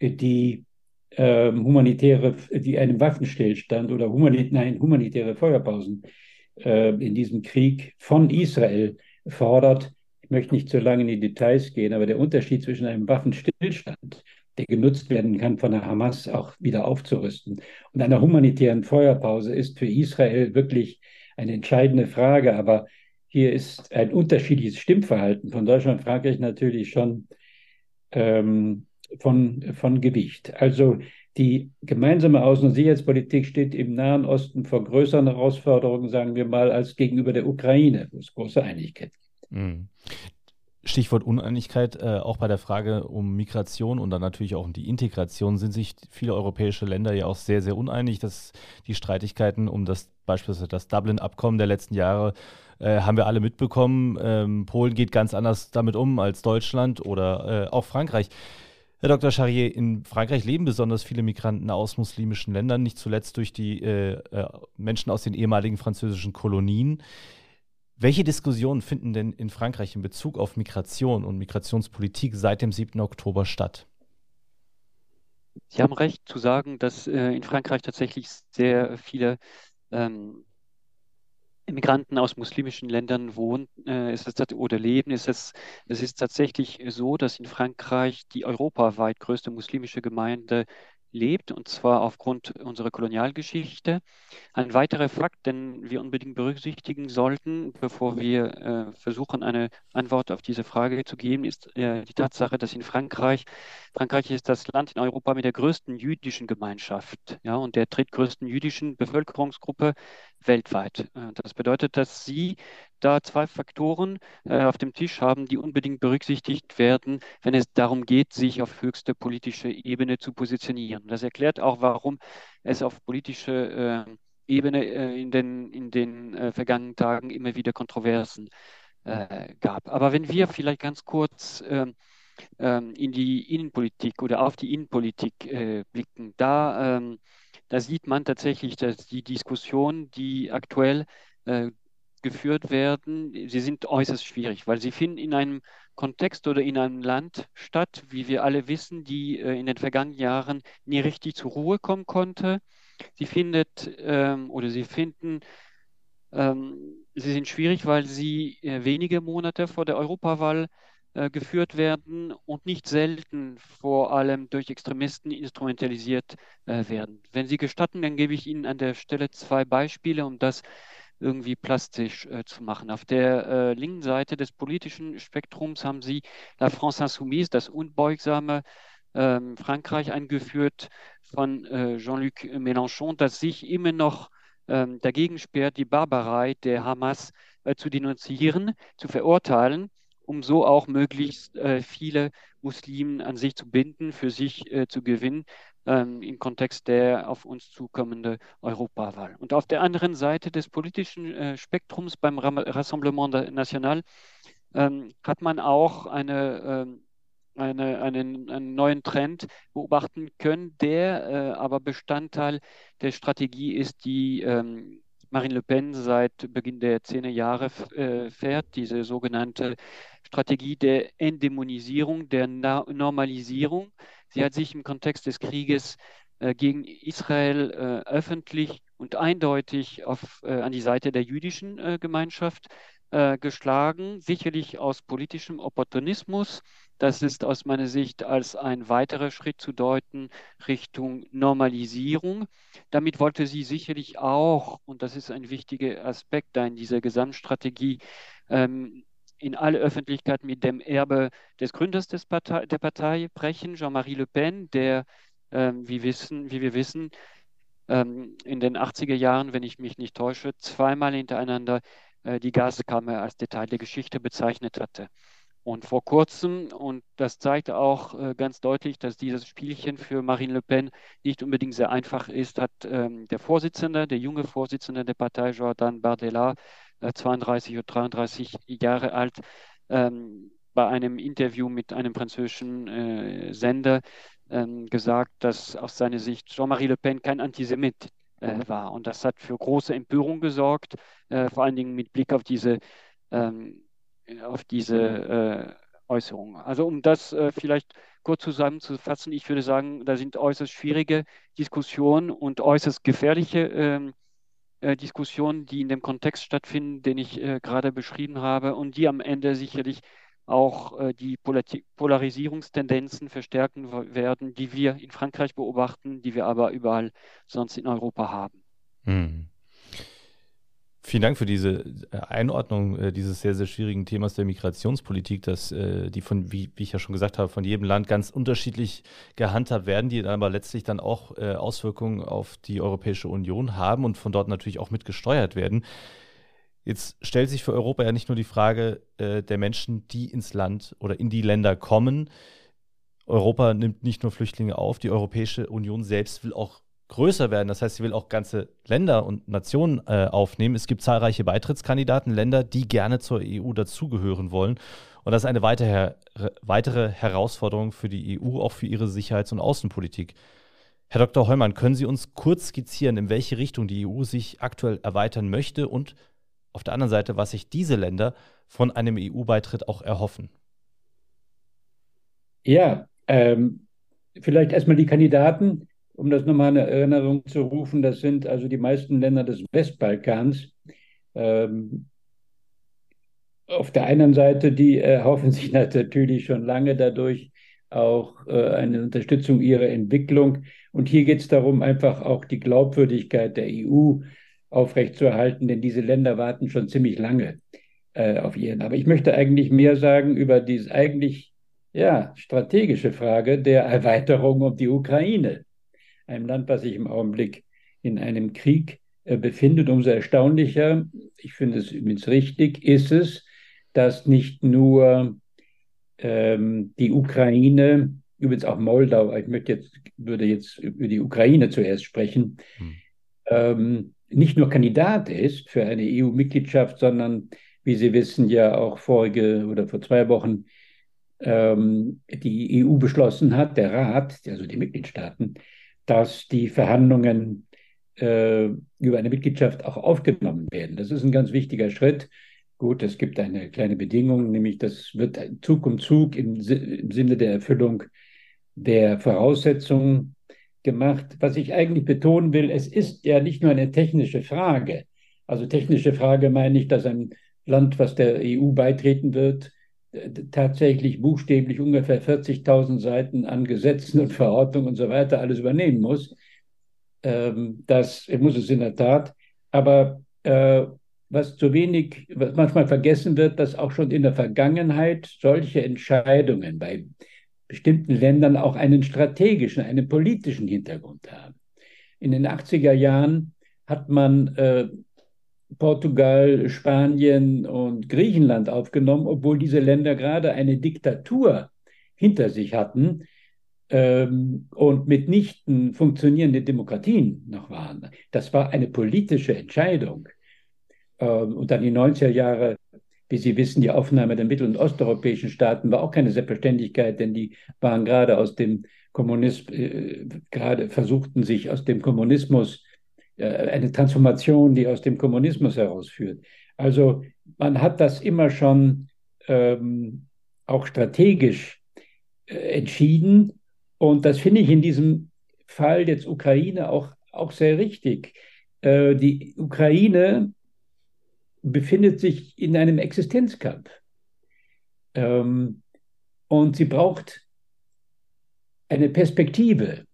die ähm, humanitäre, die einen Waffenstillstand oder humanit nein, humanitäre Feuerpausen äh, in diesem Krieg von Israel fordert. Ich möchte nicht zu lange in die Details gehen, aber der Unterschied zwischen einem Waffenstillstand der genutzt werden kann, von der Hamas auch wieder aufzurüsten. Und einer humanitären Feuerpause ist für Israel wirklich eine entscheidende Frage. Aber hier ist ein unterschiedliches Stimmverhalten von Deutschland und Frankreich natürlich schon ähm, von, von Gewicht. Also die gemeinsame Außen- und Sicherheitspolitik steht im Nahen Osten vor größeren Herausforderungen, sagen wir mal, als gegenüber der Ukraine, wo es große Einigkeit gibt. Stichwort Uneinigkeit, äh, auch bei der Frage um Migration und dann natürlich auch um die Integration sind sich viele europäische Länder ja auch sehr, sehr uneinig. Dass die Streitigkeiten um das beispielsweise das Dublin-Abkommen der letzten Jahre äh, haben wir alle mitbekommen. Ähm, Polen geht ganz anders damit um als Deutschland oder äh, auch Frankreich. Herr Dr. Charrier, in Frankreich leben besonders viele Migranten aus muslimischen Ländern, nicht zuletzt durch die äh, äh, Menschen aus den ehemaligen französischen Kolonien. Welche Diskussionen finden denn in Frankreich in Bezug auf Migration und Migrationspolitik seit dem 7. Oktober statt? Sie haben recht zu sagen, dass äh, in Frankreich tatsächlich sehr viele ähm, Immigranten aus muslimischen Ländern wohnen äh, ist es, oder leben. Ist es, es ist tatsächlich so, dass in Frankreich die europaweit größte muslimische Gemeinde lebt, und zwar aufgrund unserer Kolonialgeschichte. Ein weiterer Fakt, den wir unbedingt berücksichtigen sollten, bevor wir äh, versuchen, eine Antwort auf diese Frage zu geben, ist äh, die Tatsache, dass in Frankreich, Frankreich ist das Land in Europa mit der größten jüdischen Gemeinschaft ja, und der drittgrößten jüdischen Bevölkerungsgruppe weltweit. Äh, das bedeutet, dass Sie da zwei Faktoren äh, auf dem Tisch haben, die unbedingt berücksichtigt werden, wenn es darum geht, sich auf höchste politische Ebene zu positionieren. Das erklärt auch, warum es auf politischer äh, Ebene äh, in den, in den äh, vergangenen Tagen immer wieder Kontroversen äh, gab. Aber wenn wir vielleicht ganz kurz ähm, ähm, in die Innenpolitik oder auf die Innenpolitik blicken, da ähm, da sieht man tatsächlich, dass die Diskussionen, die aktuell äh, geführt werden, sie sind äußerst schwierig, weil sie finden in einem Kontext oder in einem Land statt, wie wir alle wissen, die äh, in den vergangenen Jahren nie richtig zur Ruhe kommen konnte. Sie findet ähm, oder sie finden, ähm, sie sind schwierig, weil sie äh, wenige Monate vor der Europawahl äh, geführt werden und nicht selten vor allem durch Extremisten instrumentalisiert äh, werden. Wenn Sie gestatten, dann gebe ich Ihnen an der Stelle zwei Beispiele, um das irgendwie plastisch äh, zu machen. Auf der äh, linken Seite des politischen Spektrums haben Sie La France Insoumise, das unbeugsame ähm, Frankreich eingeführt von äh, Jean-Luc Mélenchon, das sich immer noch ähm, dagegen sperrt, die Barbarei der Hamas äh, zu denunzieren, zu verurteilen um so auch möglichst äh, viele Muslimen an sich zu binden, für sich äh, zu gewinnen ähm, im Kontext der auf uns zukommenden Europawahl. Und auf der anderen Seite des politischen äh, Spektrums beim Rassemblement National ähm, hat man auch eine, ähm, eine, einen, einen, neuen Trend beobachten können, der äh, aber Bestandteil der Strategie ist, die ähm, Marine Le Pen seit Beginn der 10er Jahre äh, fährt, diese sogenannte Strategie der Endämonisierung, der Normalisierung. Sie hat sich im Kontext des Krieges äh, gegen Israel äh, öffentlich und eindeutig auf, an die Seite der jüdischen Gemeinschaft äh, geschlagen, sicherlich aus politischem Opportunismus. Das ist aus meiner Sicht als ein weiterer Schritt zu deuten Richtung Normalisierung. Damit wollte sie sicherlich auch, und das ist ein wichtiger Aspekt da in dieser Gesamtstrategie, ähm, in alle Öffentlichkeit mit dem Erbe des Gründers des Partei, der Partei brechen, Jean-Marie Le Pen, der, ähm, wie, wissen, wie wir wissen, ähm, in den 80er Jahren, wenn ich mich nicht täusche, zweimal hintereinander die Gaskammer als Detail der Geschichte bezeichnet hatte. Und vor kurzem, und das zeigt auch äh, ganz deutlich, dass dieses Spielchen für Marine Le Pen nicht unbedingt sehr einfach ist, hat ähm, der Vorsitzende, der junge Vorsitzende der Partei, Jordan Bardella, äh, 32 oder 33 Jahre alt, ähm, bei einem Interview mit einem französischen äh, Sender ähm, gesagt, dass aus seiner Sicht Jean-Marie Le Pen kein Antisemit äh, war. Und das hat für große Empörung gesorgt, äh, vor allen Dingen mit Blick auf diese, ähm, auf diese äh, Äußerungen. Also um das äh, vielleicht kurz zusammenzufassen, ich würde sagen, da sind äußerst schwierige Diskussionen und äußerst gefährliche ähm, äh, Diskussionen, die in dem Kontext stattfinden, den ich gerade beschrieben habe und die am Ende sicherlich auch äh, die Polarisierungstendenzen verstärken werden, die wir in Frankreich beobachten, die wir aber überall sonst in Europa haben. Hm. Vielen Dank für diese äh, Einordnung äh, dieses sehr, sehr schwierigen Themas der Migrationspolitik, dass die von, wie, ich ja schon gesagt habe, von jedem Land ganz unterschiedlich gehandhabt werden, die aber letztlich dann auch Auswirkungen auf die Europäische Union haben und von dort natürlich auch mitgesteuert werden. Jetzt stellt sich für Europa ja nicht nur die Frage äh, der Menschen, die ins Land oder in die Länder kommen. Europa nimmt nicht nur Flüchtlinge auf, die Europäische Union selbst will auch größer werden. Das heißt, sie will auch ganze Länder und Nationen äh, aufnehmen. Es gibt zahlreiche Beitrittskandidaten, Länder, die gerne zur EU dazugehören wollen. Und das ist eine weitere, weitere Herausforderung für die EU, auch für ihre Sicherheits- und Außenpolitik. Herr Dr. Heumann, können Sie uns kurz skizzieren, in welche Richtung die EU sich aktuell erweitern möchte und auf der anderen Seite, was sich diese Länder von einem EU-Beitritt auch erhoffen. Ja, ähm, vielleicht erstmal die Kandidaten, um das nochmal in Erinnerung zu rufen. Das sind also die meisten Länder des Westbalkans. Ähm, auf der einen Seite, die erhoffen sich natürlich schon lange dadurch auch äh, eine Unterstützung ihrer Entwicklung. Und hier geht es darum, einfach auch die Glaubwürdigkeit der EU aufrechtzuerhalten, denn diese Länder warten schon ziemlich lange äh, auf ihren. Aber ich möchte eigentlich mehr sagen über diese eigentlich ja, strategische Frage der Erweiterung um die Ukraine, einem Land, was sich im Augenblick in einem Krieg äh, befindet. Umso erstaunlicher, ich finde es übrigens richtig, ist es, dass nicht nur ähm, die Ukraine, übrigens auch Moldau, ich möchte jetzt, würde jetzt über die Ukraine zuerst sprechen, hm. ähm, nicht nur Kandidat ist für eine EU-Mitgliedschaft, sondern, wie Sie wissen, ja auch vorige oder vor zwei Wochen ähm, die EU beschlossen hat, der Rat, also die Mitgliedstaaten, dass die Verhandlungen äh, über eine Mitgliedschaft auch aufgenommen werden. Das ist ein ganz wichtiger Schritt. Gut, es gibt eine kleine Bedingung, nämlich das wird Zug um Zug im, im Sinne der Erfüllung der Voraussetzungen gemacht. Was ich eigentlich betonen will, es ist ja nicht nur eine technische Frage. Also technische Frage meine ich, dass ein Land, was der EU beitreten wird, tatsächlich buchstäblich ungefähr 40.000 Seiten an Gesetzen und Verordnungen und so weiter alles übernehmen muss. Ähm, das muss es in der Tat. Aber äh, was zu wenig, was manchmal vergessen wird, dass auch schon in der Vergangenheit solche Entscheidungen bei bestimmten Ländern auch einen strategischen, einen politischen Hintergrund haben. In den 80er Jahren hat man äh, Portugal, Spanien und Griechenland aufgenommen, obwohl diese Länder gerade eine Diktatur hinter sich hatten ähm, und mitnichten funktionierende Demokratien noch waren. Das war eine politische Entscheidung. Ähm, und dann die 90er Jahre, wie Sie wissen, die Aufnahme der mittel- und osteuropäischen Staaten war auch keine Selbstverständlichkeit, denn die waren gerade aus dem Kommunismus, äh, gerade versuchten sich aus dem Kommunismus äh, eine Transformation, die aus dem Kommunismus herausführt. Also man hat das immer schon ähm, auch strategisch äh, entschieden und das finde ich in diesem Fall jetzt Ukraine auch, auch sehr richtig. Äh, die Ukraine befindet sich in einem Existenzkampf. Ähm, und sie braucht eine Perspektive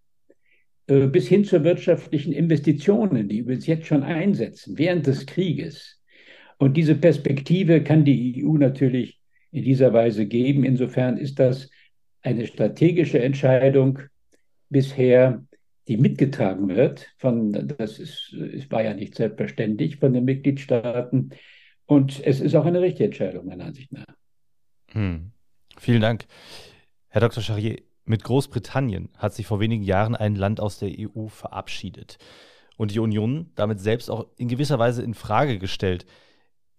äh, bis hin zu wirtschaftlichen Investitionen, die wir jetzt schon einsetzen, während des Krieges. Und diese Perspektive kann die EU natürlich in dieser Weise geben. Insofern ist das eine strategische Entscheidung bisher die mitgetragen wird von, das ist, es war ja nicht selbstverständlich von den Mitgliedstaaten. Und es ist auch eine richtige Entscheidung, meiner Ansicht nach. Hm. Vielen Dank. Herr Dr. Charrier, mit Großbritannien hat sich vor wenigen Jahren ein Land aus der EU verabschiedet und die Union damit selbst auch in gewisser Weise in Frage gestellt.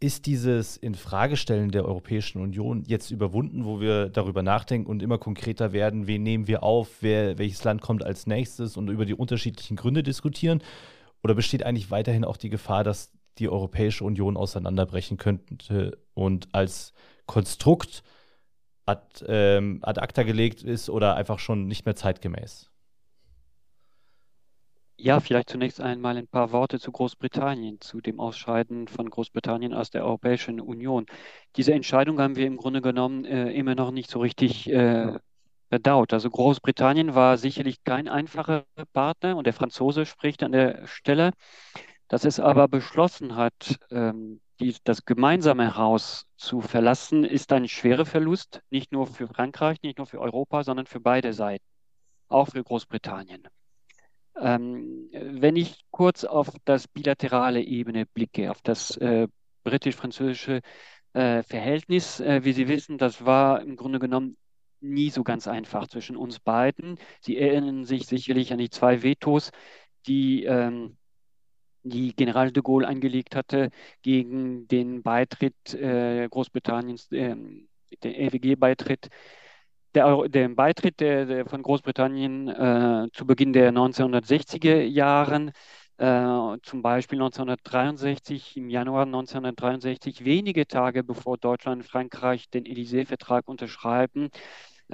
Ist dieses Infragestellen der Europäischen Union jetzt überwunden, wo wir darüber nachdenken und immer konkreter werden, wen nehmen wir auf, wer, welches Land kommt als nächstes und über die unterschiedlichen Gründe diskutieren? Oder besteht eigentlich weiterhin auch die Gefahr, dass die Europäische Union auseinanderbrechen könnte und als Konstrukt ad, ähm, ad acta gelegt ist oder einfach schon nicht mehr zeitgemäß? Ja, vielleicht zunächst einmal ein paar Worte zu Großbritannien, zu dem Ausscheiden von Großbritannien aus der Europäischen Union. Diese Entscheidung haben wir im Grunde genommen äh, immer noch nicht so richtig äh, bedauert. Also Großbritannien war sicherlich kein einfacher Partner und der Franzose spricht an der Stelle. Dass es aber beschlossen hat, ähm, die, das gemeinsame Haus zu verlassen, ist ein schwerer Verlust, nicht nur für Frankreich, nicht nur für Europa, sondern für beide Seiten, auch für Großbritannien. Ähm, wenn ich kurz auf das bilaterale Ebene blicke, auf das äh, britisch-französische äh, Verhältnis, äh, wie Sie wissen, das war im Grunde genommen nie so ganz einfach zwischen uns beiden. Sie erinnern sich sicherlich an die zwei Vetos, die, ähm, die General de Gaulle eingelegt hatte gegen den Beitritt äh, Großbritanniens, ähm, den EWG-Beitritt der, der Beitritt der, der von Großbritannien äh, zu Beginn der 1960er Jahren, äh, zum Beispiel 1963, im Januar 1963, wenige Tage bevor Deutschland und Frankreich den Élysée-Vertrag unterschreiben,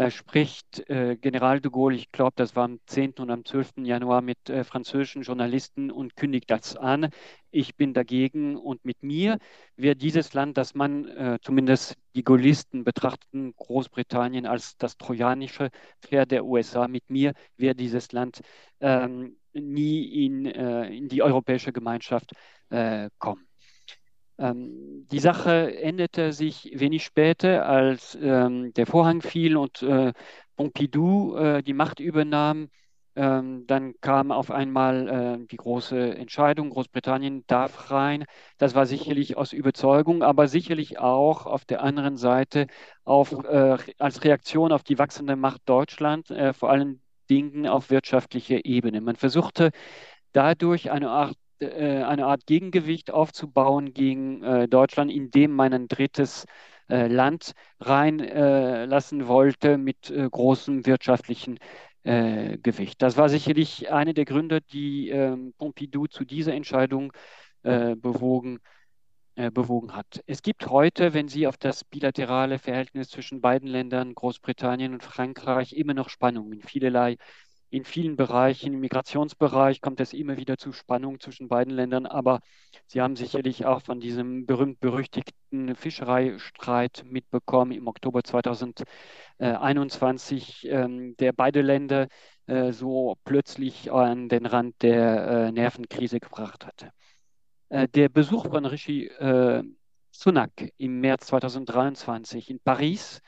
spricht äh, General de Gaulle, ich glaube, das war am 10. und am 12. Januar mit äh, französischen Journalisten und kündigt das an. Ich bin dagegen und mit mir wird dieses Land, das man äh, zumindest die Gaullisten betrachten, Großbritannien als das trojanische Pferd der USA, mit mir wird dieses Land ähm, nie in, äh, in die europäische Gemeinschaft äh, kommen. Ähm, die Sache änderte sich wenig später, als ähm, der Vorhang fiel und äh, Pompidou äh, die Macht übernahm. Ähm, dann kam auf einmal äh, die große Entscheidung, Großbritannien darf rein. Das war sicherlich aus Überzeugung, aber sicherlich auch auf der anderen Seite auf, äh, als Reaktion auf die wachsende Macht Deutschland, äh, vor allen Dingen auf wirtschaftlicher Ebene. Man versuchte dadurch eine Art äh, eine Art Gegengewicht aufzubauen gegen äh, Deutschland, indem man ein drittes äh, Land reinlassen wollte mit großem wirtschaftlichen Gewicht. Das war sicherlich einer der Gründe, die ähm, Pompidou zu dieser Entscheidung bewogen bewogen hat. Es gibt heute, wenn Sie auf das bilaterale Verhältnis zwischen beiden Ländern, Großbritannien und Frankreich, immer noch Spannungen in vielerlei in vielen Bereichen, im Migrationsbereich kommt es immer wieder zu Spannungen zwischen beiden Ländern, aber Sie haben sicherlich auch von diesem berühmt-berüchtigten Fischereistreit mitbekommen im Oktober 2021, ähm, der beide Länder äh, so plötzlich an den Rand der äh, Nervenkrise gebracht hatte. Äh, der Besuch von Rishi Sunak im März 2023 in Paris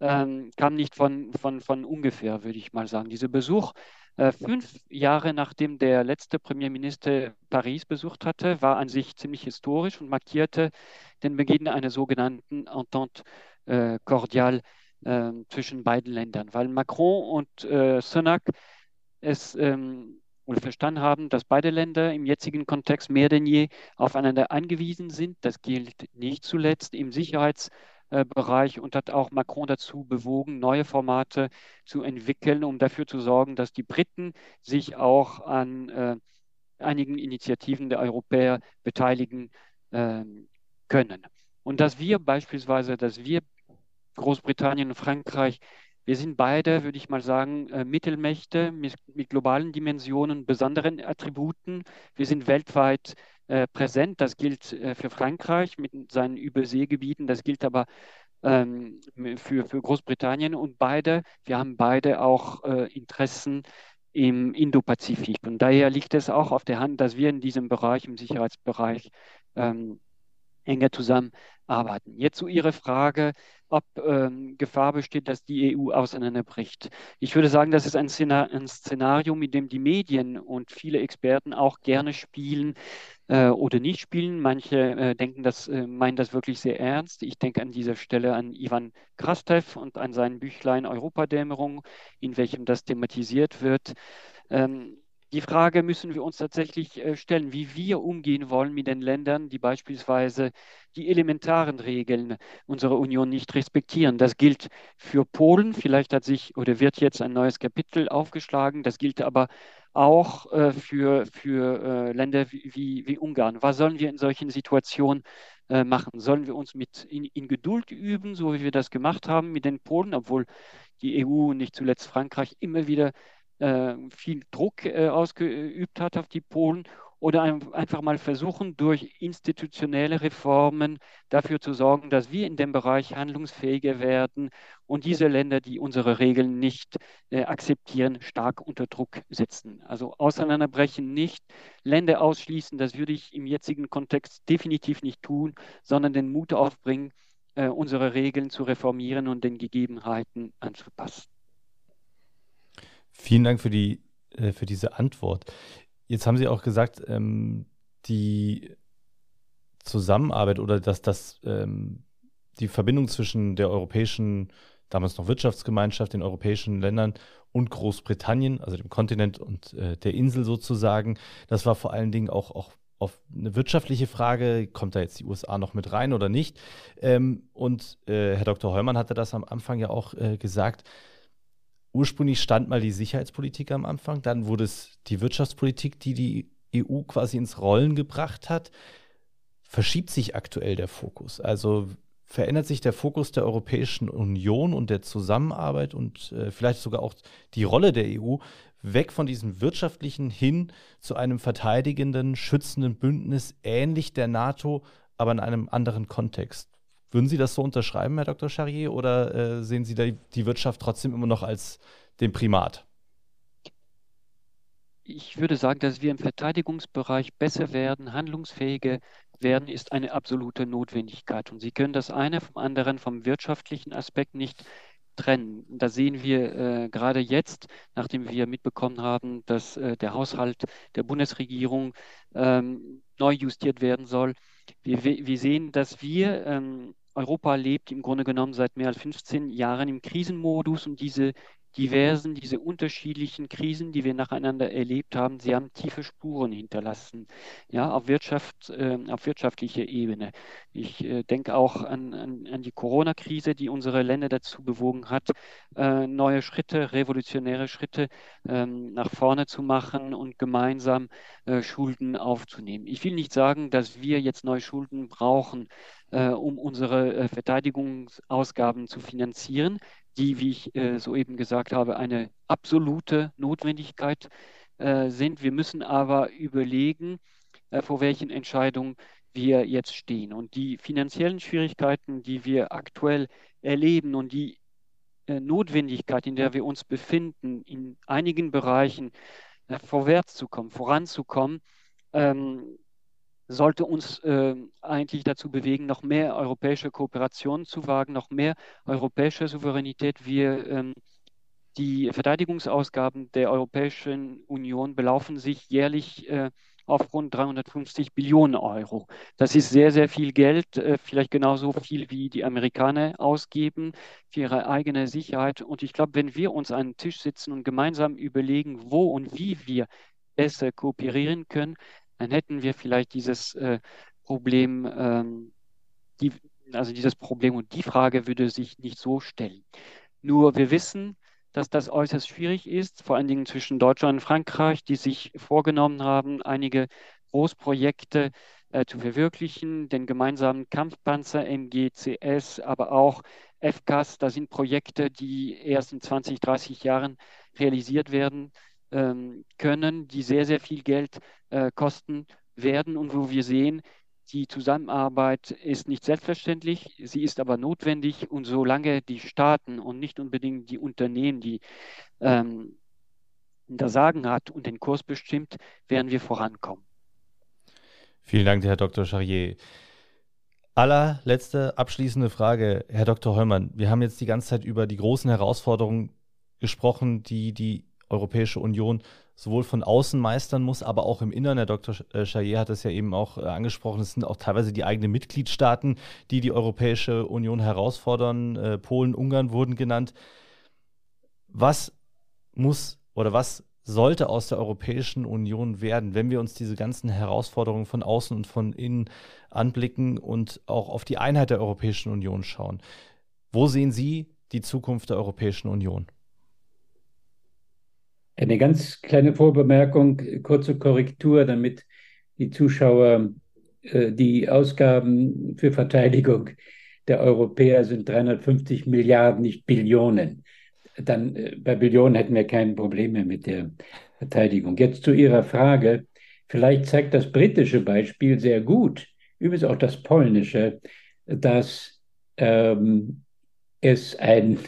ähm, kam nicht von, von, von ungefähr, würde ich mal sagen. Dieser Besuch, äh, fünf Jahre nachdem der letzte Premierminister Paris besucht hatte, war an sich ziemlich historisch und markierte den Beginn einer sogenannten Entente äh, cordiale äh, zwischen beiden Ländern, weil Macron und äh, Sunak es ähm, verstanden haben, dass beide Länder im jetzigen Kontext mehr denn je aufeinander angewiesen sind. Das gilt nicht zuletzt im Sicherheits- Bereich und hat auch Macron dazu bewogen, neue Formate zu entwickeln, um dafür zu sorgen, dass die Briten sich auch an äh, einigen Initiativen der Europäer beteiligen äh, können. Und dass wir beispielsweise, dass wir Großbritannien und Frankreich, wir sind beide, würde ich mal sagen, äh, Mittelmächte mit, mit, globalen Dimensionen, besonderen Attributen. Wir sind weltweit äh, präsent. Das gilt äh, für Frankreich mit seinen Überseegebieten, das gilt aber ähm, für, für Großbritannien und beide, wir haben beide auch äh, Interessen im Indopazifik. Und daher liegt es auch auf der Hand, dass wir in diesem Bereich, im Sicherheitsbereich, ähm, enger zusammenarbeiten. Jetzt zu Ihrer Frage, ob ähm, Gefahr besteht, dass die EU auseinanderbricht. Ich würde sagen, das ist ein, Szenario, mit dem die Medien und viele Experten auch gerne spielen äh, oder nicht spielen. Manche äh, denken das, äh, meinen das wirklich sehr ernst. Ich denke an dieser Stelle an Ivan Krastev und an sein Büchlein Europadämmerung, in welchem das thematisiert wird. Ähm, die Frage müssen wir uns tatsächlich äh, stellen, wie wir umgehen wollen mit den Ländern, die beispielsweise die elementaren Regeln unserer Union nicht respektieren. Das gilt für Polen. Vielleicht hat sich oder wird jetzt ein neues Kapitel aufgeschlagen. Das gilt aber auch äh, für, für äh, Länder wie, wie, Ungarn. Was sollen wir in solchen Situationen machen? Sollen wir uns mit in, in Geduld üben, so wie wir das gemacht haben mit den Polen, obwohl die EU und nicht zuletzt Frankreich immer wieder äh, viel Druck äh, ausgeübt hat auf die Polen oder einfach mal versuchen, durch institutionelle Reformen dafür zu sorgen, dass wir in dem Bereich handlungsfähiger werden und diese Länder, die unsere Regeln nicht äh, akzeptieren, stark unter Druck setzen. Also auseinanderbrechen nicht, Länder ausschließen, das würde ich im jetzigen Kontext definitiv nicht tun, sondern den Mut aufbringen, unsere Regeln zu reformieren und den Gegebenheiten anzupassen. Vielen Dank für, die, äh, für diese Antwort. Jetzt haben Sie auch gesagt, ähm, die Zusammenarbeit oder dass das, ähm, die Verbindung zwischen der europäischen, damals noch Wirtschaftsgemeinschaft, den europäischen Ländern und Großbritannien, also dem Kontinent und äh, der Insel sozusagen, das war vor allen Dingen auch, auch auf eine wirtschaftliche Frage, kommt da jetzt die USA noch mit rein oder nicht? Ähm, und äh, Herr Dr. Heumann hatte das am Anfang ja auch äh, gesagt, ursprünglich stand mal die Sicherheitspolitik am Anfang, dann wurde es die Wirtschaftspolitik, die die EU quasi ins Rollen gebracht hat. Verschiebt sich aktuell der Fokus? Also verändert sich der Fokus der Europäischen Union und der Zusammenarbeit und äh, vielleicht sogar auch die Rolle der EU weg von diesem wirtschaftlichen hin zu einem verteidigenden, schützenden Bündnis, ähnlich der NATO, aber in einem anderen Kontext. Würden Sie das so unterschreiben, Herr Dr. Charrier, oder äh, sehen Sie die Wirtschaft trotzdem immer noch als den Primat? Ich würde sagen, dass wir im Verteidigungsbereich besser werden, handlungsfähiger werden, ist eine absolute Notwendigkeit. Und Sie können das eine vom anderen, vom wirtschaftlichen Aspekt nicht trennen. Da sehen wir äh, gerade jetzt, nachdem wir mitbekommen haben, dass äh, der Haushalt der Bundesregierung ähm, neu justiert werden soll, wir, wir sehen, dass wir, ähm, Europa lebt im Grunde genommen seit mehr als 15 Jahren im Krisenmodus und diese diversen, diese unterschiedlichen Krisen, die wir nacheinander erlebt haben, sie haben tiefe Spuren hinterlassen, ja, auf, Wirtschaft, äh, auf wirtschaftlicher Ebene. Ich äh, denke auch an, an, an die Corona-Krise, die unsere Länder dazu bewogen hat, äh, neue Schritte, revolutionäre Schritte ähm, nach vorne zu machen und gemeinsam äh, Schulden aufzunehmen. Ich will nicht sagen, dass wir jetzt neue Schulden brauchen, äh, um unsere äh, Verteidigungsausgaben zu finanzieren die, wie ich äh, soeben gesagt habe, eine absolute Notwendigkeit äh, sind. Wir müssen aber überlegen, äh, vor welchen Entscheidungen wir jetzt stehen. Und die finanziellen Schwierigkeiten, die wir aktuell erleben und die äh, Notwendigkeit, in der wir uns befinden, in einigen Bereichen äh, vorwärts zu kommen, voranzukommen, ähm, sollte uns äh, eigentlich dazu bewegen, noch mehr europäische Kooperation zu wagen, noch mehr europäische Souveränität. Wir, ähm, die Verteidigungsausgaben der Europäischen Union belaufen sich jährlich äh, auf rund 350 Billionen Euro. Das ist sehr, sehr viel Geld, äh, vielleicht genauso viel wie die Amerikaner ausgeben für ihre eigene Sicherheit. Und ich glaube, wenn wir uns an den Tisch sitzen und gemeinsam überlegen, wo und wie wir besser kooperieren können, dann hätten wir vielleicht dieses äh, Problem, ähm, die, also dieses Problem und die Frage würde sich nicht so stellen. Nur wir wissen, dass das äußerst schwierig ist, vor allen Dingen zwischen Deutschland und Frankreich, die sich vorgenommen haben, einige Großprojekte äh, zu verwirklichen, den gemeinsamen Kampfpanzer MGCS, aber auch FCAS, das sind Projekte, die erst in 20, 30 Jahren realisiert werden ähm, können, die sehr, sehr viel Geld äh, kosten werden und wo wir sehen, die Zusammenarbeit ist nicht selbstverständlich, sie ist aber notwendig und solange die Staaten und nicht unbedingt die Unternehmen, die ähm, das Sagen hat und den Kurs bestimmt, werden wir vorankommen. Vielen Dank, Herr Dr. Charrier. Allerletzte abschließende Frage, Herr Dr. Heumann. Wir haben jetzt die ganze Zeit über die großen Herausforderungen gesprochen, die die Europäische Union sowohl von außen meistern muss, aber auch im Inneren. Der Dr. Chaillet hat es ja eben auch äh, angesprochen, es sind auch teilweise die eigenen Mitgliedstaaten, die die Europäische Union herausfordern. Äh, Polen, Ungarn wurden genannt. Was muss oder was sollte aus der Europäischen Union werden, wenn wir uns diese ganzen Herausforderungen von außen und von innen anblicken und auch auf die Einheit der Europäischen Union schauen? Wo sehen Sie die Zukunft der Europäischen Union? Eine ganz kleine Vorbemerkung, kurze Korrektur, damit die Zuschauer äh, die Ausgaben für Verteidigung der Europäer sind 350 Milliarden, nicht Billionen. Dann äh, bei Billionen hätten wir keine Probleme mit der Verteidigung. Jetzt zu Ihrer Frage. Vielleicht zeigt das britische Beispiel sehr gut, übrigens auch das polnische, dass ähm, es ein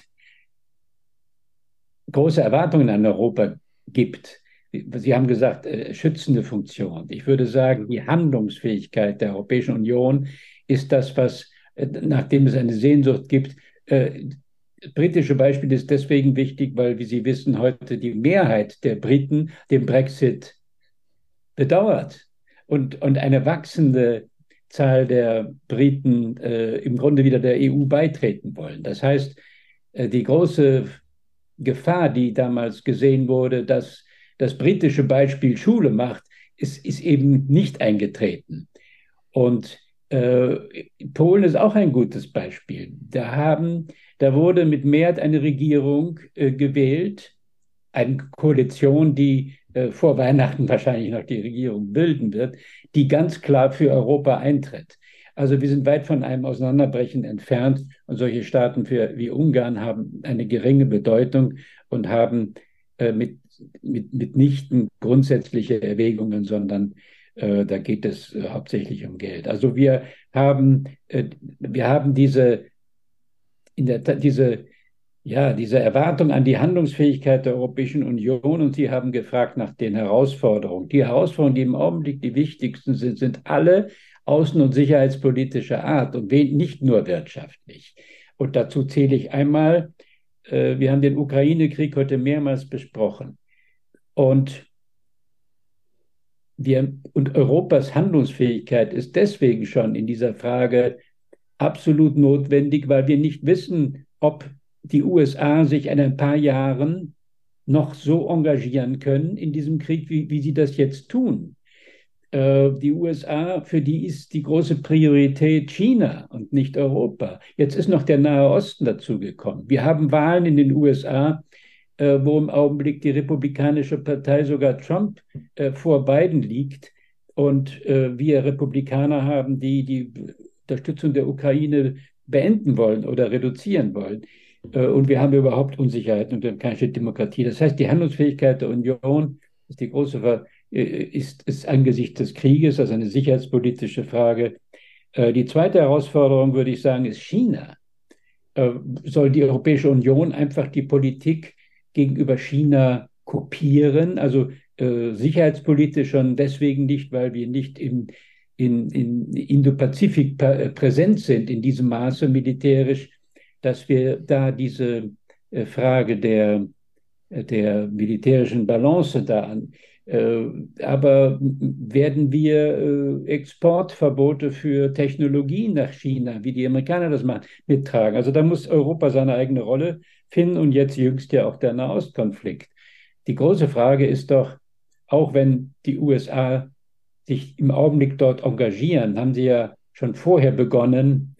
große Erwartungen an Europa gibt. Sie haben gesagt, äh, schützende Funktion. Ich würde sagen, die Handlungsfähigkeit der Europäischen Union ist das, was, äh, nachdem es eine Sehnsucht gibt, äh, britische Beispiel ist deswegen wichtig, weil, wie Sie wissen, heute die Mehrheit der Briten den Brexit bedauert und, und eine wachsende Zahl der Briten äh, im Grunde wieder der EU beitreten wollen. Das heißt, äh, die große Gefahr, die damals gesehen wurde, dass das britische Beispiel Schule macht, ist, ist eben nicht eingetreten. Und äh, Polen ist auch ein gutes Beispiel. Da, haben, da wurde mit Mehrheit eine Regierung äh, gewählt, eine Koalition, die äh, vor Weihnachten wahrscheinlich noch die Regierung bilden wird, die ganz klar für Europa eintritt. Also wir sind weit von einem Auseinanderbrechen entfernt und solche Staaten für, wie Ungarn haben eine geringe Bedeutung und haben äh, mit, mit, mitnichten grundsätzliche Erwägungen, sondern äh, da geht es äh, hauptsächlich um Geld. Also wir haben, äh, wir haben diese, in der, diese, ja, diese Erwartung an die Handlungsfähigkeit der Europäischen Union und Sie haben gefragt nach den Herausforderungen. Die Herausforderungen, die im Augenblick die wichtigsten sind, sind alle außen- und sicherheitspolitischer Art und nicht nur wirtschaftlich. Und dazu zähle ich einmal, äh, wir haben den Ukraine-Krieg heute mehrmals besprochen. Und wir, und Europas Handlungsfähigkeit ist deswegen schon in dieser Frage absolut notwendig, weil wir nicht wissen, ob die USA sich in ein paar Jahren noch so engagieren können in diesem Krieg, wie, wie sie das jetzt tun. Äh, die USA, für die ist die große Priorität China und nicht Europa. Jetzt ist noch der Nahe Osten dazugekommen. Wir haben Wahlen in den USA, äh, wo im Augenblick die Republikanische Partei sogar Trump äh, vor Biden liegt. Und wir Republikaner haben, die die Unterstützung der Ukraine beenden wollen oder reduzieren wollen. Und wir haben überhaupt Unsicherheit und keine Demokratie. Das heißt, die Handlungsfähigkeit der Union ist die große Ver ist, ist angesichts des Krieges, also eine sicherheitspolitische Frage. Äh, die zweite Herausforderung, würde ich sagen, ist China. Äh, soll die Europäische Union einfach die Politik gegenüber China kopieren? Also sicherheitspolitisch schon deswegen nicht, weil wir nicht im, in, in Indo-Pazifik präsent sind in diesem Maße militärisch, dass wir da diese Frage der, der militärischen Balance da an, äh, aber werden wir äh, Exportverbote für Technologien nach China, wie die Amerikaner das machen, mittragen? Also da muss Europa seine eigene Rolle finden und jetzt jüngst ja auch der Nahostkonflikt. Die große Frage ist doch, auch wenn die USA sich im Augenblick dort engagieren, haben sie ja schon vorher begonnen,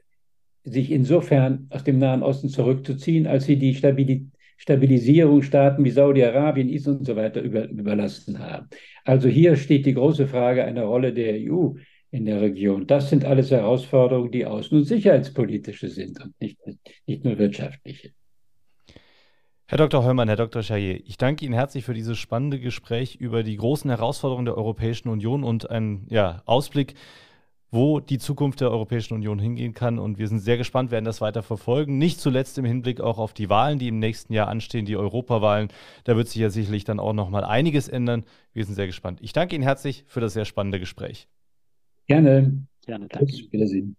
sich insofern aus dem Nahen Osten zurückzuziehen, als sie die Stabilität Stabilisierung Staaten wie Saudi-Arabien, Israel und so weiter über, überlassen haben. Also hier steht die große Frage einer Rolle der EU in der Region. Das sind alles Herausforderungen, die außen- und sicherheitspolitische sind und nicht, nicht nur wirtschaftliche. Herr Dr. Heumann, Herr Dr. Chaillet, ich danke Ihnen herzlich für dieses spannende Gespräch über die großen Herausforderungen der Europäischen Union und einen ja, Ausblick wo die Zukunft der Europäischen Union hingehen kann. Und wir sind sehr gespannt, werden das weiter verfolgen. Nicht zuletzt im Hinblick auch auf die Wahlen, die im nächsten Jahr anstehen, die Europawahlen. Da wird sich ja sicherlich dann auch noch mal einiges ändern. Wir sind sehr gespannt. Ich danke Ihnen herzlich für das sehr spannende Gespräch. Gerne. Gerne, danke. Wiedersehen.